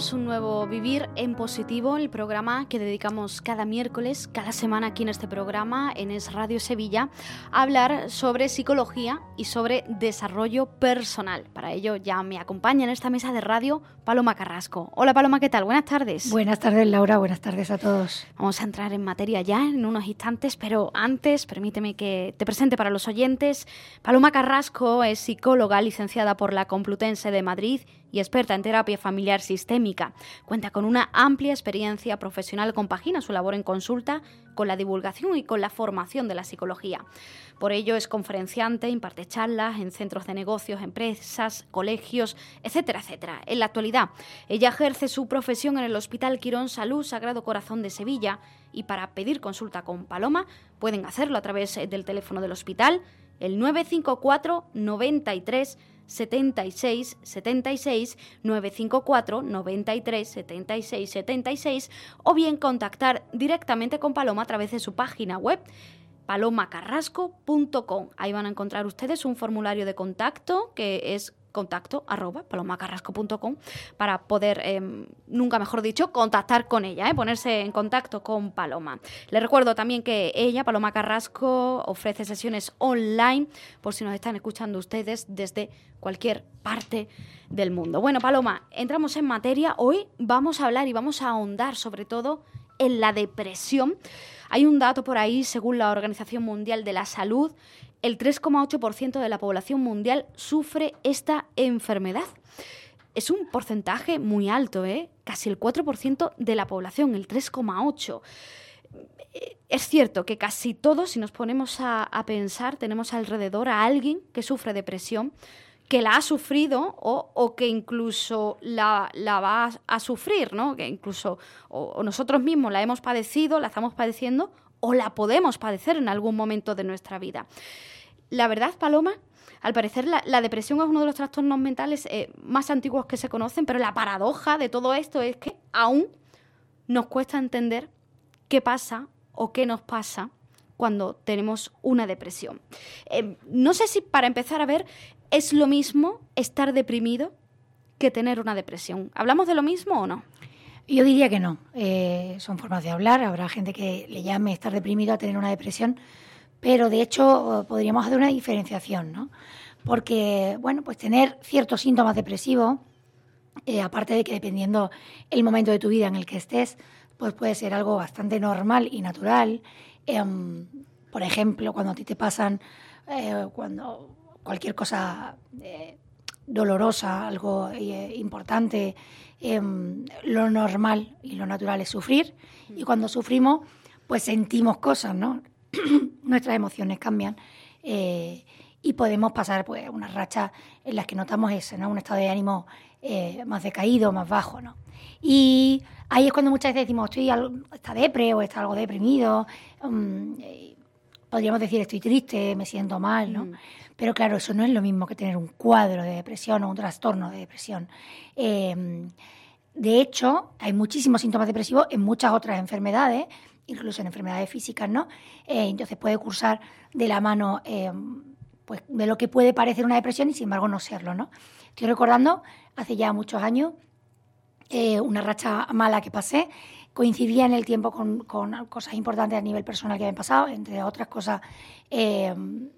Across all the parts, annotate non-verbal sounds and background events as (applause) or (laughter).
Un nuevo Vivir en Positivo, el programa que dedicamos cada miércoles, cada semana aquí en este programa, en Es Radio Sevilla, a hablar sobre psicología y sobre desarrollo personal. Para ello ya me acompaña en esta mesa de radio Paloma Carrasco. Hola Paloma, ¿qué tal? Buenas tardes. Buenas tardes Laura, buenas tardes a todos. Vamos a entrar en materia ya en unos instantes, pero antes permíteme que te presente para los oyentes. Paloma Carrasco es psicóloga licenciada por la Complutense de Madrid y experta en terapia familiar sistémica. Cuenta con una amplia experiencia profesional, compagina su labor en consulta con la divulgación y con la formación de la psicología. Por ello es conferenciante, imparte charlas en centros de negocios, empresas, colegios, etcétera, etcétera. En la actualidad, ella ejerce su profesión en el Hospital Quirón Salud Sagrado Corazón de Sevilla y para pedir consulta con Paloma pueden hacerlo a través del teléfono del hospital, el 954 93 76 76 954 93 76 76 o bien contactar directamente con Paloma a través de su página web palomacarrasco.com. Ahí van a encontrar ustedes un formulario de contacto que es contacto arroba palomacarrasco.com para poder, em, nunca mejor dicho, contactar con ella, ¿eh? ponerse en contacto con Paloma. Les recuerdo también que ella, Paloma Carrasco, ofrece sesiones online por si nos están escuchando ustedes desde cualquier parte del mundo. Bueno, Paloma, entramos en materia. Hoy vamos a hablar y vamos a ahondar sobre todo en la depresión. Hay un dato por ahí, según la Organización Mundial de la Salud, el 3,8% de la población mundial sufre esta enfermedad. Es un porcentaje muy alto, ¿eh? casi el 4% de la población, el 3,8%. Es cierto que casi todos, si nos ponemos a, pensar, tenemos alrededor a alguien que sufre depresión, que la ha sufrido o, que incluso la, va a, sufrir, ¿no? Que incluso o nosotros mismos la hemos padecido, la estamos padeciendo o la podemos padecer en algún momento de nuestra vida. La verdad, Paloma, al parecer la, depresión es uno de los trastornos mentales eh, más antiguos que se conocen, pero la paradoja de todo esto es que aún nos cuesta entender qué pasa o qué nos pasa cuando tenemos una depresión. Eh, no sé si para empezar a ver es lo mismo estar deprimido que tener una depresión. ¿Hablamos de lo mismo o no? Yo diría que no. Eh, son formas de hablar. Habrá gente que le llame estar deprimido a tener una depresión, pero de hecho podríamos hacer una diferenciación, ¿no? Porque, bueno, pues tener ciertos síntomas depresivos, eh, aparte de que dependiendo el momento de tu vida en el que estés, pues puede ser algo bastante normal y natural. Em, por ejemplo, cuando a ti te pasan, eh, cuando cualquier cosa dolorosa, algo importante, Em, lo normal y lo natural es sufrir y cuando sufrimos pues sentimos cosas, ¿no? (clears throat) Nuestras emociones cambian eh, y podemos pasar pues unas rachas en las que notamos eso, ¿no? Un estado de ánimo eh, más decaído, más bajo, ¿no? Y ahí es cuando muchas veces decimos, estoy está depre o está algo deprimido, mm, eh, podríamos decir estoy triste, me siento mal, ¿no? Mm. Pero claro, eso no es lo mismo que tener un cuadro de depresión o un trastorno de depresión. Em, de hecho, hay muchísimos síntomas depresivos en muchas otras enfermedades, incluso en enfermedades físicas, ¿no? Eh, entonces puede cursar de la mano em, pues, de lo que puede parecer una depresión y sin embargo no serlo, ¿no? Estoy recordando hace ya muchos años eh, una racha mala que pasé coincidía en el tiempo con, con, cosas importantes a nivel personal que habían pasado, entre otras cosas em,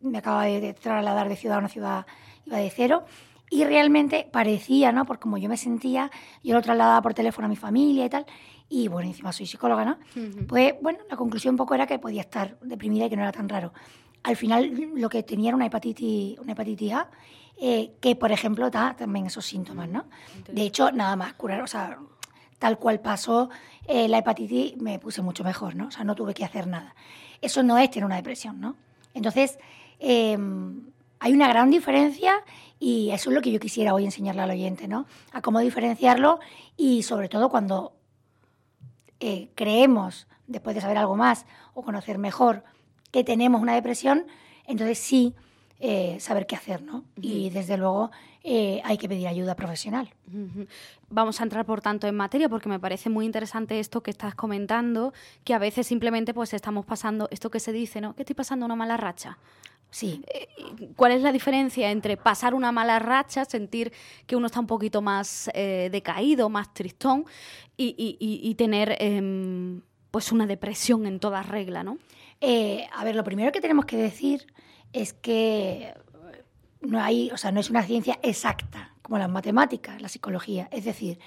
me acaba de trasladar de ciudad a una ciudad, iba de cero, y realmente parecía, ¿no? Porque como yo me sentía, yo lo trasladaba por teléfono a mi familia y tal, y bueno, encima soy psicóloga, ¿no? Pues bueno, la conclusión un poco era que podía estar deprimida y que no era tan raro. Al final lo que tenía era una hepatitis, una hepatitis A, eh, que por ejemplo da también esos síntomas, ¿no? De hecho, nada más curar, o sea, tal cual pasó eh, la hepatitis, me puse mucho mejor, ¿no? O sea, no tuve que hacer nada. Eso no es tener una depresión, ¿no? Entonces, Em, hay una gran diferencia y eso es lo que yo quisiera hoy enseñarle al oyente, ¿no? A cómo diferenciarlo y sobre todo cuando eh, creemos, después de saber algo más o conocer mejor, que tenemos una depresión, entonces sí eh, saber qué hacer, ¿no? Y desde luego eh, hay que pedir ayuda profesional. Vamos a entrar, por tanto, en materia porque me parece muy interesante esto que estás comentando, que a veces simplemente pues estamos pasando, esto que se dice, ¿no? Que estoy pasando una mala racha. Sí. Eh, ¿Cuál es la diferencia entre pasar una mala racha, sentir que uno está un poquito más eh, decaído, más tristón, y, tener em, pues una depresión en toda regla, ¿no? a ver, lo primero que tenemos que decir es que no hay, o sea, no es una ciencia exacta, como las matemáticas, la psicología. Es decir,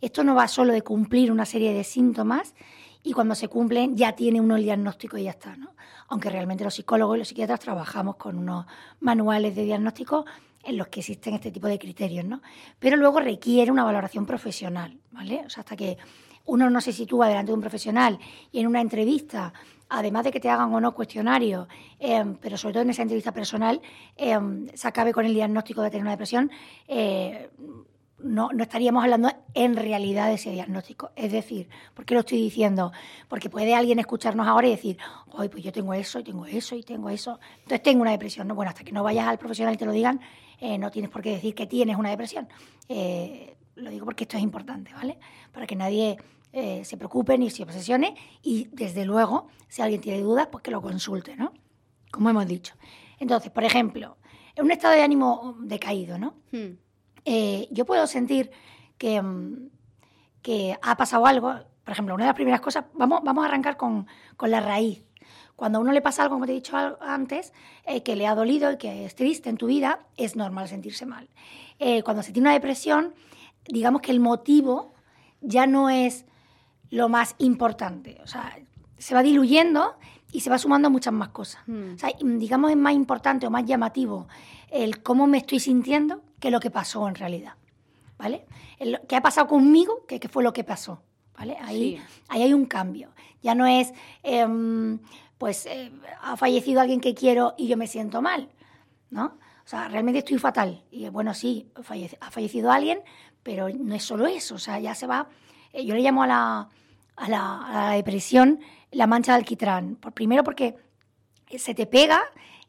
esto no va solo de cumplir una serie de síntomas y cuando se cumplen ya tiene uno el diagnóstico y ya está, ¿no? Aunque realmente los psicólogos y los psiquiatras trabajamos con unos manuales de diagnóstico en los que existen este tipo de criterios, ¿no? Pero luego requiere una valoración profesional, ¿vale? O sea, hasta que uno no se sitúa delante de un profesional y en una entrevista además de que te hagan o no cuestionarios, em, pero sobre todo en esa entrevista personal, em, se acabe con el diagnóstico de tener una depresión, eh, no, no, estaríamos hablando en realidad de ese diagnóstico. Es decir, ¿por qué lo estoy diciendo? Porque puede alguien escucharnos ahora y decir, hoy pues yo tengo eso, y tengo eso, y tengo eso. Entonces tengo una depresión. ¿no? Bueno, hasta que no vayas al profesional y te lo digan, eh, no tienes por qué decir que tienes una depresión. Eh, lo digo porque esto es importante, ¿vale? Para que nadie eh, se preocupe ni se obsesione y desde luego, si alguien tiene dudas, pues que lo consulte, ¿no? Como hemos dicho. Entonces, por ejemplo, en un estado de ánimo decaído, ¿no? Hmm. Eh, yo puedo sentir que, mm, que ha pasado algo, por ejemplo, una de las primeras cosas, vamos, vamos a arrancar con, con la raíz. Cuando a uno le pasa algo, como te he dicho antes, eh, que le ha dolido y que es triste en tu vida, es normal sentirse mal. cuando se tiene una depresión, digamos que el motivo ya no es lo más importante. O sea, se va diluyendo y se va sumando muchas más cosas. Hmm. O sea, digamos, es más importante o más llamativo el cómo me estoy sintiendo que lo que pasó en realidad. ¿Vale? El, ¿Qué ha pasado conmigo? ¿Qué, fue lo que pasó? ¿Vale? Ahí, ahí hay un cambio. Ya no es, em, pues, eh, ha fallecido alguien que quiero y yo me siento mal, ¿no? O sea, realmente estoy fatal. Y bueno, sí, ha fallecido alguien, pero no es solo eso. O sea, ya se va. Eh, yo le llamo a la, a la, depresión la mancha de alquitrán. Por, primero porque se te pega,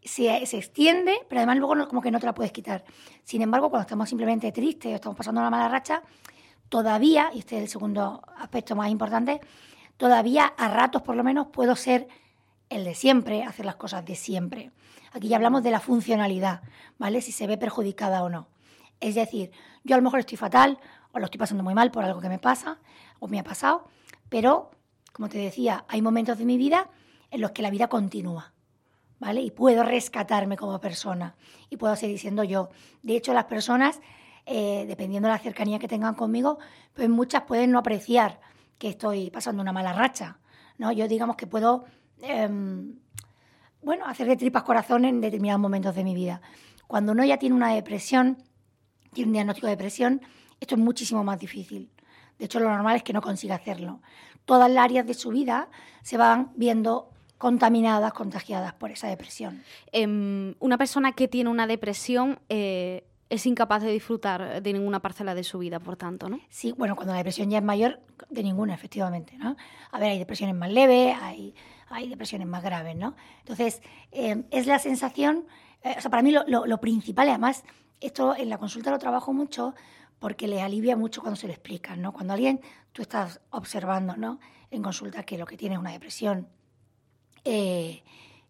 se, se extiende, pero además luego como que no te la puedes quitar. Sin embargo, cuando estamos simplemente tristes o estamos pasando una mala racha, todavía, y este es el segundo aspecto más importante, todavía a ratos por lo menos puedo ser el de siempre, hacer las cosas de siempre. Aquí ya hablamos de la funcionalidad, ¿vale? Si se ve perjudicada o no. Es decir, yo a lo mejor estoy fatal o lo estoy pasando muy mal por algo que me pasa o me ha pasado, pero, como te decía, hay momentos de mi vida en los que la vida continúa, ¿vale? Y puedo rescatarme como persona y puedo seguir siendo yo. De hecho, las personas, eh, dependiendo de la cercanía que tengan conmigo, pues muchas pueden no apreciar que estoy pasando una mala racha, ¿no? Yo digamos que puedo, em, bueno, hacer de tripas corazón en determinados momentos de mi vida. Cuando uno ya tiene una depresión, tiene un diagnóstico de depresión, esto es muchísimo más difícil. De hecho, lo normal es que no consiga hacerlo. Todas las áreas de su vida se van viendo contaminadas, contagiadas por esa depresión. Em, una persona que tiene una depresión eh, es incapaz de disfrutar de ninguna parcela de su vida, por tanto, ¿no? Sí, bueno, cuando la depresión ya es mayor, de ninguna, efectivamente, ¿no? A ver, hay depresiones más leves, hay, hay depresiones más graves, ¿no? Entonces, em, es la sensación, eh, o sea, para mí lo, lo principal, además, esto en la consulta lo trabajo mucho, porque les alivia mucho cuando se lo explican, ¿no? Cuando alguien, tú estás observando, ¿no? En consulta que lo que tiene es una depresión. Eh,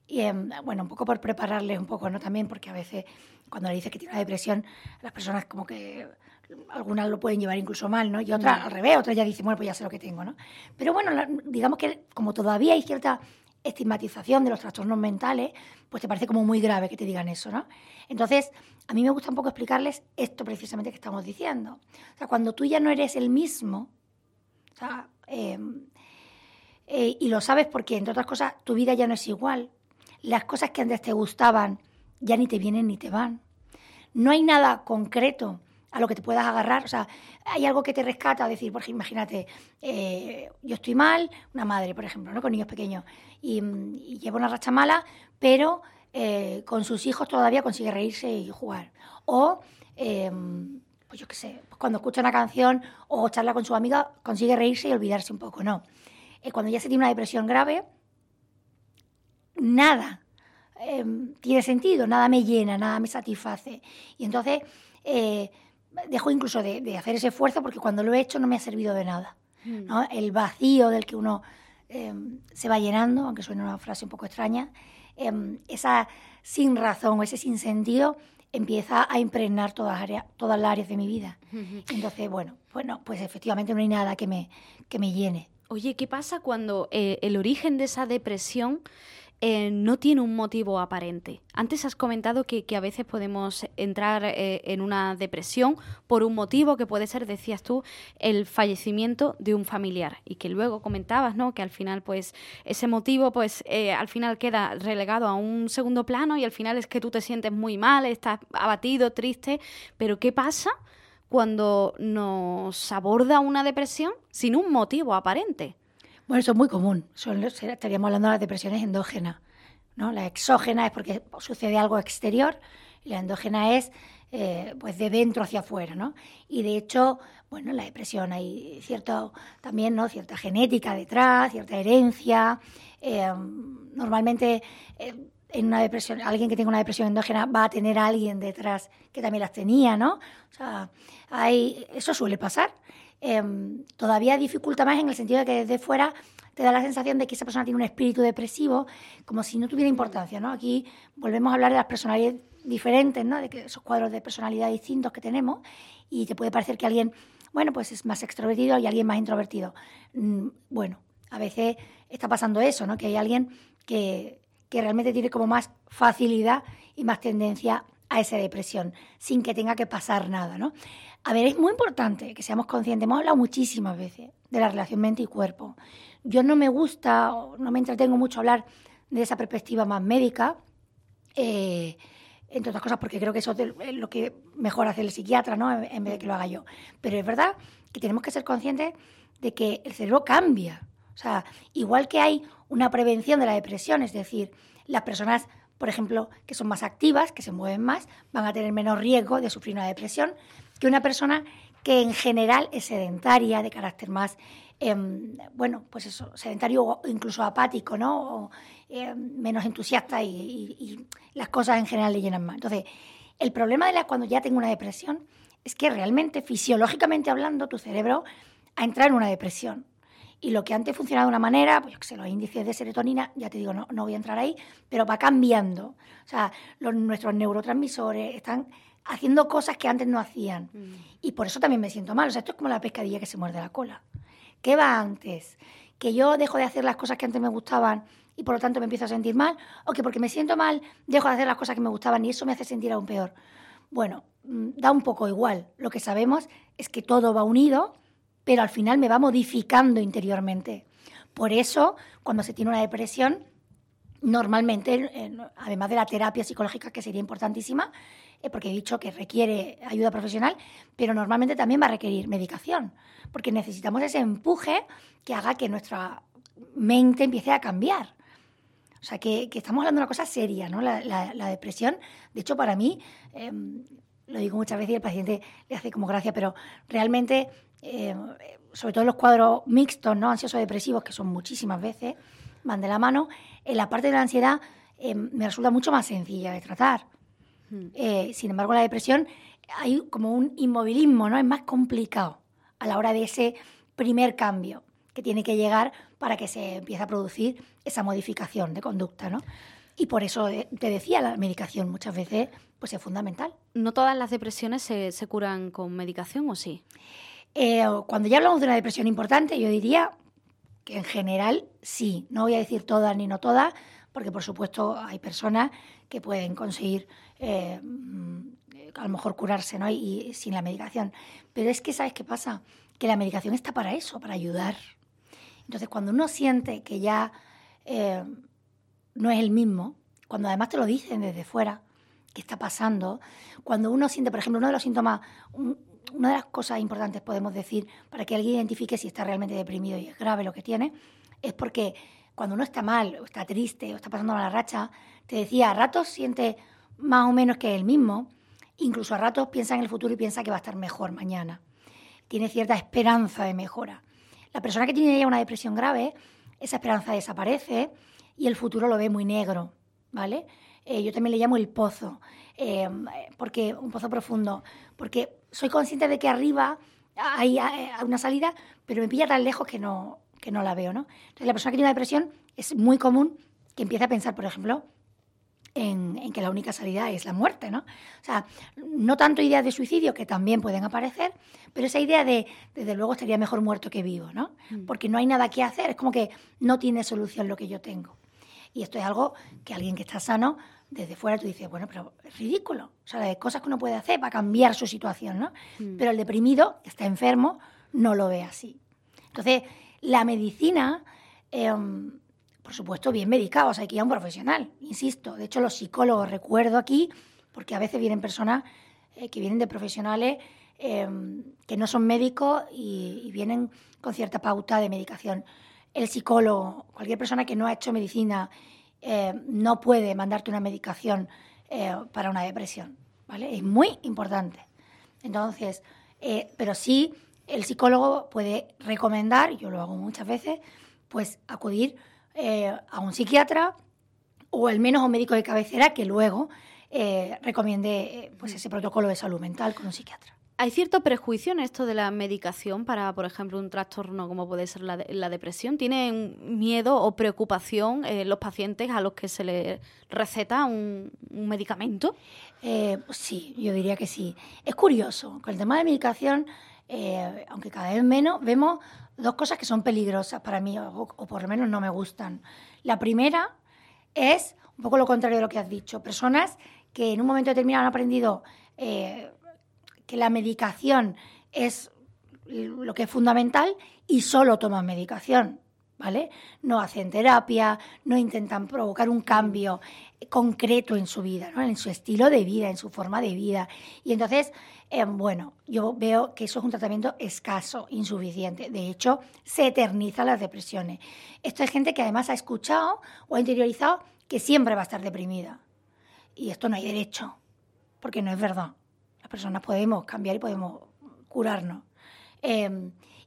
y em, bueno, un poco por prepararles un poco, ¿no? También porque a veces cuando le dices que tiene una depresión, las personas como que algunas lo pueden llevar incluso mal, ¿no? Y otras al revés, otras ya dicen, bueno, pues ya sé lo que tengo, ¿no? Pero bueno, digamos que como todavía hay cierta estigmatización de los trastornos mentales, pues te parece como muy grave que te digan eso, ¿no? Entonces, a mí me gusta un poco explicarles esto precisamente que estamos diciendo. O sea, cuando tú ya no eres el mismo, o em, eh, y lo sabes porque, entre otras cosas, tu vida ya no es igual. Las cosas que antes te gustaban ya ni te vienen ni te van. No hay nada concreto a lo que te puedas agarrar. O sea, hay algo que te rescata, decir, por ejemplo, imagínate, eh, yo estoy mal, una madre, por ejemplo, ¿no? con niños pequeños, y, llevo una racha mala, pero eh, con sus hijos todavía consigue reírse y jugar. O, em, pues yo qué sé, pues cuando escucha una canción o charla con su amiga, consigue reírse y olvidarse un poco. No. Eh, cuando ya se tiene una depresión grave, nada em, tiene sentido, nada me llena, nada me satisface. Y entonces dejo incluso de, hacer ese esfuerzo porque cuando lo he hecho no me ha servido de nada. Mm. El vacío del que uno em, se va llenando, aunque suene una frase un poco extraña, em, esa sin razón o ese sin sentido empieza a impregnar todas, áreas, todas las áreas de mi vida. Entonces, bueno, bueno, pues efectivamente no hay nada que me, que me llene. Oye, ¿qué pasa cuando eh, el origen de esa depresión eh, no tiene un motivo aparente. Antes has comentado que, a veces podemos entrar eh, en una depresión por un motivo que puede ser, decías tú, el fallecimiento de un familiar y que luego comentabas, ¿no? Que al final, pues, ese motivo, pues, eh, al final queda relegado a un segundo plano y al final es que tú te sientes muy mal, estás abatido, triste, pero ¿qué pasa? cuando nos aborda una depresión sin un motivo aparente. Bueno, eso es muy común. estaríamos hablando de las depresiones endógenas. ¿no? La exógena es porque sucede algo exterior y la endógena es eh, pues de dentro hacia afuera. ¿no? Y de hecho, bueno, en la depresión hay cierto, también ¿no? cierta genética detrás, cierta herencia. Eh, normalmente eh, en una depresión, alguien que tenga una depresión endógena va a tener a alguien detrás que también las tenía, ¿no? O sea, hay, eso suele pasar. Em, todavía dificulta más en el sentido de que desde fuera te da la sensación de que esa persona tiene un espíritu depresivo, como si no tuviera importancia, ¿no? Aquí volvemos a hablar de las personalidades diferentes, ¿no? De que esos cuadros de personalidad distintos que tenemos y te puede parecer que alguien, bueno, pues es más extrovertido y alguien más introvertido. Mm, bueno, a veces está pasando eso, ¿no? Que hay alguien que, que realmente tiene como más facilidad y más tendencia a esa depresión, sin que tenga que pasar nada, ¿no? A ver, es muy importante que seamos conscientes. Hemos hablado muchísimas veces de la relación mente y cuerpo. Yo no me gusta, no me entretengo mucho hablar de esa perspectiva más médica, eh, entre otras cosas porque creo que eso es lo que mejor hace el psiquiatra, ¿no? En vez de que lo haga yo. Pero es verdad que tenemos que ser conscientes de que el cerebro cambia. O sea, igual que hay una prevención de la depresión, es decir, las personas, por ejemplo, que son más activas, que se mueven más, van a tener menos riesgo de sufrir una depresión, que una persona que en general es sedentaria, de carácter más, em, bueno, pues eso, sedentario o incluso apático, ¿no? O, em, menos entusiasta y, las cosas en general le llenan más. Entonces, el problema de la cuando ya tengo una depresión es que realmente, fisiológicamente hablando, tu cerebro ha entrado en una depresión. Y lo que antes funcionaba de una manera, pues yo que sé, los índices de serotonina, ya te digo, no, no voy a entrar ahí, pero va cambiando. O sea, los, nuestros neurotransmisores están haciendo cosas que antes no hacían. Mm. Y por eso también me siento mal. O sea, esto es como la pescadilla que se muerde la cola. ¿Qué va antes? ¿Que yo dejo de hacer las cosas que antes me gustaban y por lo tanto me empiezo a sentir mal? ¿O que porque me siento mal dejo de hacer las cosas que me gustaban y eso me hace sentir aún peor? Bueno, mm, da un poco igual. Lo que sabemos es que todo va unido, pero al final me va modificando interiormente. Por eso, cuando se tiene una depresión, normalmente, además de la terapia psicológica, que sería importantísima, eh, porque he dicho que requiere ayuda profesional, pero normalmente también va a requerir medicación, porque necesitamos ese empuje que haga que nuestra mente empiece a cambiar. O sea, que, estamos hablando de una cosa seria, ¿no? La, depresión, de hecho, para mí, em, lo digo muchas veces y el paciente le hace como gracia, pero realmente, em, sobre todo en los cuadros mixtos, ¿no? Ansioso-depresivos, que son muchísimas veces, van de la mano, en la parte de la ansiedad em, me resulta mucho más sencilla de tratar. Hmm. Eh, sin embargo, la depresión hay como un inmovilismo, ¿no? Es más complicado a la hora de ese primer cambio que tiene que llegar para que se empiece a producir esa modificación de conducta, ¿no? Y por eso eh, te decía, la medicación muchas veces pues es fundamental. ¿No todas las depresiones se, curan con medicación o sí? Eh, cuando ya hablamos de una depresión importante, yo diría que en general sí. No voy a decir todas ni no todas, porque por supuesto hay personas que pueden conseguir eh, a lo mejor curarse ¿no? y, sin la medicación. Pero es que, ¿sabes qué pasa? Que la medicación está para eso, para ayudar. Entonces, cuando uno siente que ya eh, no es el mismo, cuando además te lo dicen desde fuera, qué está pasando, cuando uno siente, por ejemplo, uno de los síntomas, una de las cosas importantes podemos decir para que alguien identifique si está realmente deprimido y es grave lo que tiene, es porque cuando uno está mal, o está triste, o está pasando mala racha, te decía, a ratos siente más o menos que él mismo, incluso a ratos piensa en el futuro y piensa que va a estar mejor mañana. Tiene cierta esperanza de mejora. La persona que tiene ya una depresión grave, esa esperanza desaparece y el futuro lo ve muy negro, ¿vale? Eh, yo también le llamo el pozo, eh, porque un pozo profundo, porque soy consciente de que arriba hay, una salida, pero me pilla tan lejos que no, que no la veo, ¿no? Entonces, la persona que tiene una depresión es muy común que empiece a pensar, por ejemplo, en, que la única salida es la muerte, ¿no? O sea, no tanto ideas de suicidio, que también pueden aparecer, pero esa idea de, desde luego, estaría mejor muerto que vivo, ¿no? Mm. Porque no hay nada que hacer, es como que no tiene solución lo que yo tengo. Y esto es algo que alguien que está sano, desde fuera tú dices, bueno, pero es ridículo. O sea, hay cosas que uno puede hacer para cambiar su situación, ¿no? Mm. Pero el deprimido, que está enfermo, no lo ve así. Entonces, la medicina... Em, por supuesto, bien medicados, hay que ir a un profesional, insisto. De hecho, los psicólogos recuerdo aquí, porque a veces vienen personas eh, que vienen de profesionales em, que no son médicos y, vienen con cierta pauta de medicación. El psicólogo, cualquier persona que no ha hecho medicina, eh, no puede mandarte una medicación eh, para una depresión, ¿vale? Es muy importante. Entonces, pero sí, el psicólogo puede recomendar, yo lo hago muchas veces, pues acudir eh, a un psiquiatra o al menos a un médico de cabecera que luego eh, recomiende eh, pues ese protocolo de salud mental con un psiquiatra. ¿Hay cierto prejuicio en esto de la medicación para, por ejemplo, un trastorno como puede ser la, la depresión? ¿Tienen miedo o preocupación los pacientes a los que se les receta un, medicamento? sí, yo diría que sí. Es curioso, con el tema de medicación, aunque cada vez menos, vemos dos cosas que son peligrosas para mí, o, por lo menos no me gustan. La primera es un poco lo contrario de lo que has dicho. Personas que en un momento determinado han aprendido eh, que la medicación es lo que es fundamental y solo toman medicación. ¿Vale? No hacen terapia, no intentan provocar un cambio concreto en su vida, ¿no? en su estilo de vida, en su forma de vida. Y entonces eh, bueno, yo veo que eso es un tratamiento escaso, insuficiente. De hecho, se eternizan las depresiones. Esto es gente que además ha escuchado o ha interiorizado que siempre va a estar deprimida. Y esto no hay derecho, porque no es verdad. Personas podemos cambiar y podemos curarnos. Eh,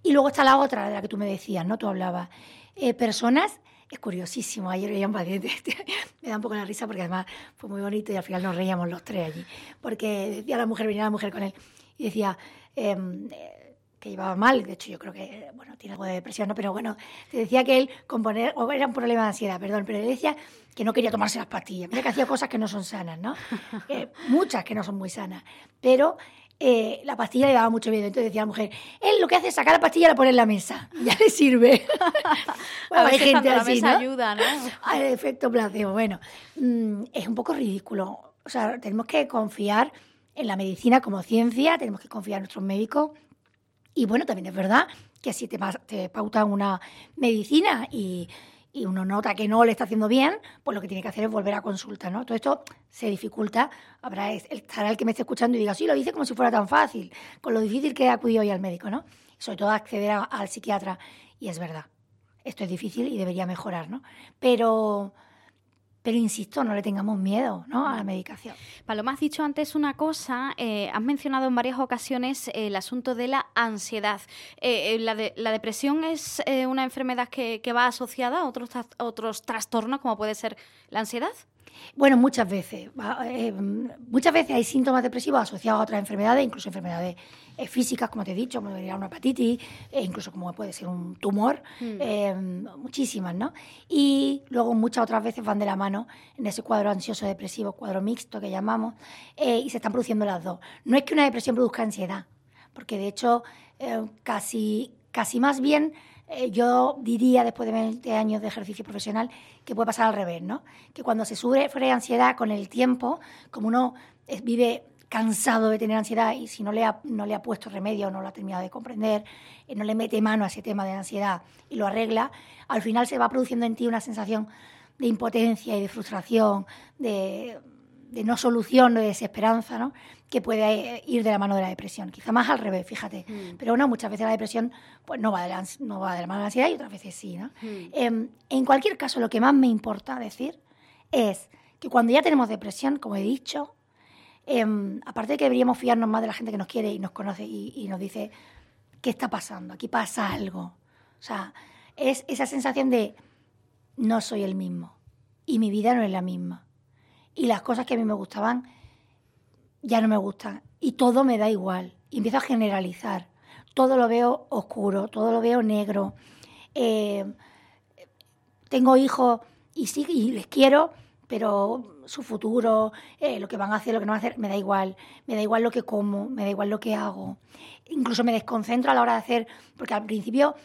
y luego está la otra de la que tú me decías, ¿no? Tú hablabas. Eh, personas es curiosísimo. Ayer veía un paciente, (laughs) me da un poco la risa porque además fue muy bonito y al final nos reíamos los tres allí. Porque decía la mujer, venía la mujer con él y decía em, que llevaba mal. De hecho, yo creo que, bueno, tiene algo de depresión, ¿no? Pero bueno, te decía que él, componer, o era un problema de ansiedad, perdón, pero él decía que no quería tomarse las pastillas. Mira que hacía cosas que no son sanas, ¿no? (laughs) Eh, muchas que no son muy sanas. Pero eh, la pastilla le daba mucho miedo. Entonces decía la mujer, él lo que hace es sacar la pastilla y la pone en la mesa. (laughs) Ya le sirve. (laughs) bueno, hay gente así, ¿no? ayuda, ¿no? Al efecto placebo. Bueno, mm, es un poco ridículo. O sea, tenemos que confiar en la medicina como ciencia, tenemos que confiar en nuestros médicos. Y bueno, también es verdad que si te, te una medicina y y uno nota que no le está haciendo bien, pues lo que tiene que hacer es volver a consulta, ¿no? Todo esto se dificulta, habrá estará el que me esté escuchando y diga, sí, lo dice como si fuera tan fácil, con lo difícil que he acudido hoy al médico, ¿no? sobre todo acceder al psiquiatra, y es verdad, esto es difícil y debería mejorar, ¿no? Pero pero insisto, no le tengamos miedo ¿no? a la medicación. Paloma, has dicho antes una cosa, eh, has mencionado en varias ocasiones el asunto de la ansiedad. Eh, eh, la, la, depresión es una enfermedad que, que, va asociada a otros, otros trastornos, como puede ser la ansiedad. Bueno, muchas veces. Eh, muchas veces hay síntomas depresivos asociados a otras enfermedades, incluso enfermedades eh, físicas, como te he dicho, como una hepatitis, e incluso como puede ser un tumor, hmm. eh, muchísimas, ¿no? Y luego muchas otras veces van de la mano en ese cuadro ansioso depresivo, cuadro mixto que llamamos, y se están produciendo las dos. No es que una depresión produzca ansiedad, porque de hecho casi, casi más bien eh, yo diría, después de 20 años de ejercicio profesional, que puede pasar al revés, ¿no? Que cuando se sufre ansiedad con el tiempo, como uno vive cansado de tener ansiedad y si no le ha, no le ha puesto remedio, no lo ha terminado de comprender, eh, no le mete mano a ese tema de ansiedad y lo arregla, al final se va produciendo en ti una sensación de impotencia y de frustración, de, de no solución de desesperanza, ¿no? que puede eh, ir de la mano de la depresión. Quizá más al revés, fíjate. Mm. Pero no, muchas veces la depresión pues, no, va de la, no va de la mano de la ansiedad y otras veces sí. ¿no? Mm. Em, en cualquier caso, lo que más me importa decir es que cuando ya tenemos depresión, como he dicho, em, aparte de que deberíamos fiarnos más de la gente que nos quiere y nos conoce y, y nos dice, ¿qué está pasando? Aquí pasa algo. O sea, es esa sensación de no soy el mismo y mi vida no es la misma. Y las cosas que a mí me gustaban ya no me gustan y todo me da igual. Y empiezo a generalizar. Todo lo veo oscuro, todo lo veo negro. Eh, tengo hijos y sí, y les quiero, pero su futuro, eh, lo que van a hacer, lo que no van a hacer, me da igual. Me da igual lo que como, me da igual lo que hago. Incluso me desconcentro a la hora de hacer, porque al principio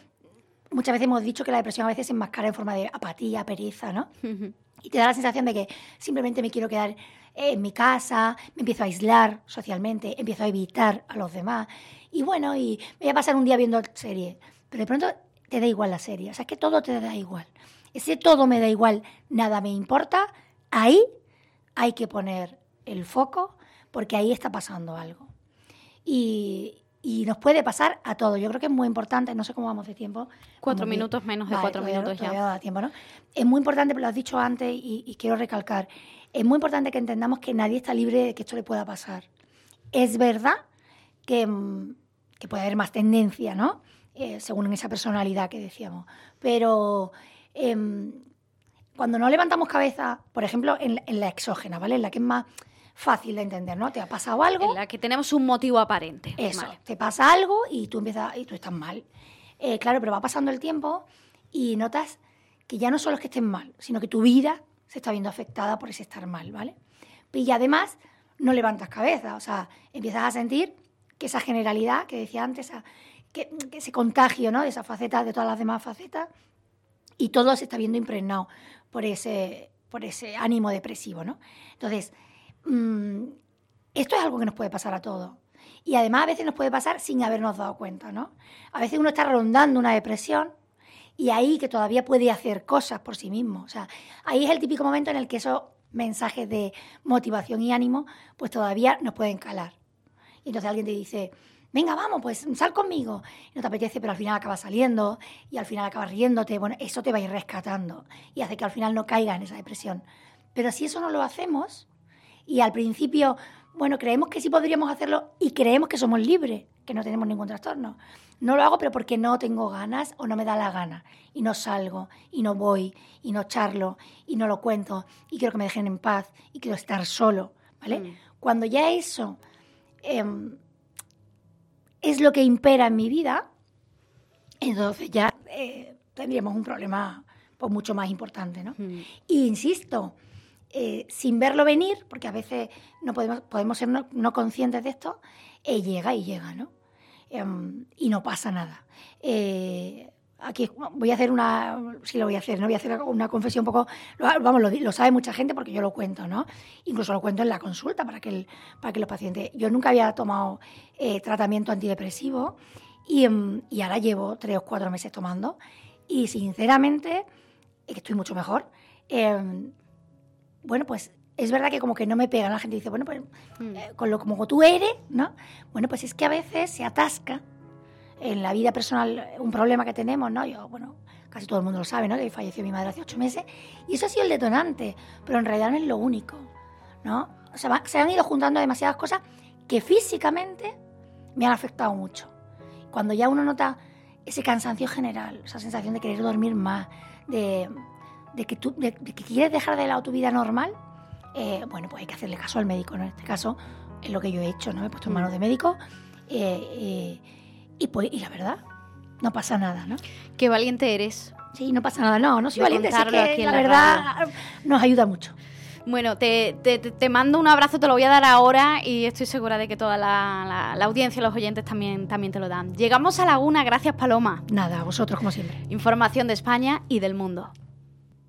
muchas veces hemos dicho que la depresión a veces se enmascara en forma de apatía, pereza, ¿no? Y te da la sensación de que simplemente me quiero quedar en mi casa, me empiezo a aislar socialmente, empiezo a evitar a los demás. Y bueno, y me voy a pasar un día viendo serie. Pero de pronto te da igual la serie. O sea, es que todo te da igual. Ese todo me da igual, nada me importa. Ahí hay que poner el foco porque ahí está pasando algo. Y, y nos puede pasar a todos. Yo creo que es muy importante, no sé cómo vamos de tiempo. Cuatro que- minutos, menos de Vale, cuatro todavía- minutos ya. todavía da tiempo, ¿no? Es muy importante, pero lo has dicho antes y, y quiero recalcar, es muy importante que entendamos que nadie está libre de que esto le pueda pasar. Es verdad que, mm, que puede haber más tendencia, ¿no? Eh, según esa personalidad que decíamos. Pero em, cuando no levantamos cabeza, por ejemplo, en, en la exógena, ¿vale? En la que es más fácil de entender, ¿no? Te ha pasado algo. En la que tenemos un motivo aparente. Eso, Vale. te pasa algo y tú empiezas y tú estás mal. Eh, claro, pero va pasando el tiempo y notas que ya no solo es que estés mal, sino que tu vida se está viendo afectada por ese estar mal, ¿vale? Y además no levantas cabeza, o sea, empiezas a sentir que esa generalidad que decía antes, esa- que, que ese contagio, ¿no? De esa faceta, de todas las demás facetas, y todo se está viendo impregnado por ese, por ese ánimo depresivo, ¿no? Entonces, mm, esto es algo que nos puede pasar a todos. Y además a veces nos puede pasar sin habernos dado cuenta, ¿no? A veces uno está rondando una depresión y ahí que todavía puede hacer cosas por sí mismo. O sea, ahí es el típico momento en el que esos mensajes de motivación y ánimo pues todavía nos pueden calar. Y entonces alguien te dice, venga, vamos, pues sal conmigo. Y no te apetece, pero al final acabas saliendo y al final acabas riéndote. Bueno, eso te va a ir rescatando y hace que al final no caiga en esa depresión. Pero si eso no lo hacemos y al principio, bueno, creemos que sí podríamos hacerlo y creemos que somos libres, que no tenemos ningún trastorno. No lo hago, pero porque no tengo ganas o no me da la gana. Y no salgo, y no voy, y no charlo, y no lo cuento, y quiero que me dejen en paz, y quiero estar solo, ¿vale? Mm. Cuando ya eso em, es lo que impera en mi vida, entonces ya eh, tendríamos un problema pues, mucho más importante, ¿no? Mm. Y insisto, eh, sin verlo venir, porque a veces no podemos, podemos ser no, conscientes de esto, eh, llega y llega, ¿no? Em, y no pasa nada. Eh, aquí voy a hacer una, sí lo voy a hacer, no voy a hacer una confesión un poco, vamos, lo, sabe mucha gente porque yo lo cuento, ¿no? Incluso lo cuento en la consulta para que, para que los pacientes, yo nunca había tomado eh, tratamiento antidepresivo y, em, y ahora llevo tres o cuatro meses tomando y sinceramente estoy mucho mejor. Em, bueno, pues es verdad que como que no me pegan. La gente dice, bueno, pues Mm. eh, con lo como tú eres, ¿no? Bueno, pues es que a veces se atasca en la vida personal un problema que tenemos, ¿no? Yo, bueno, casi todo el mundo lo sabe, ¿no? Que falleció mi madre hace ocho meses y eso ha sido el detonante, pero en realidad no es lo único, ¿no? O sea, va- se han ido juntando demasiadas cosas que físicamente me han afectado mucho. Cuando ya uno nota ese cansancio general, esa sensación de querer dormir más, de, de que, tú, de, de que quieres dejar de lado tu vida normal, eh, bueno, pues hay que hacerle caso al médico, ¿no? En este caso es lo que yo he hecho, ¿no? Me he puesto en manos de médico eh, eh, y pues, y la verdad, no pasa nada, ¿no? Qué valiente eres. Sí, no pasa nada, no, no soy valiente, aquí que la la verdad nos ayuda mucho. Bueno, te, te- te- mando un abrazo, te lo voy a dar ahora y estoy segura de que toda la, la- la audiencia los oyentes también, también te lo dan. Llegamos a la una, gracias Paloma. Nada, a vosotros como siempre. Información de España y del mundo.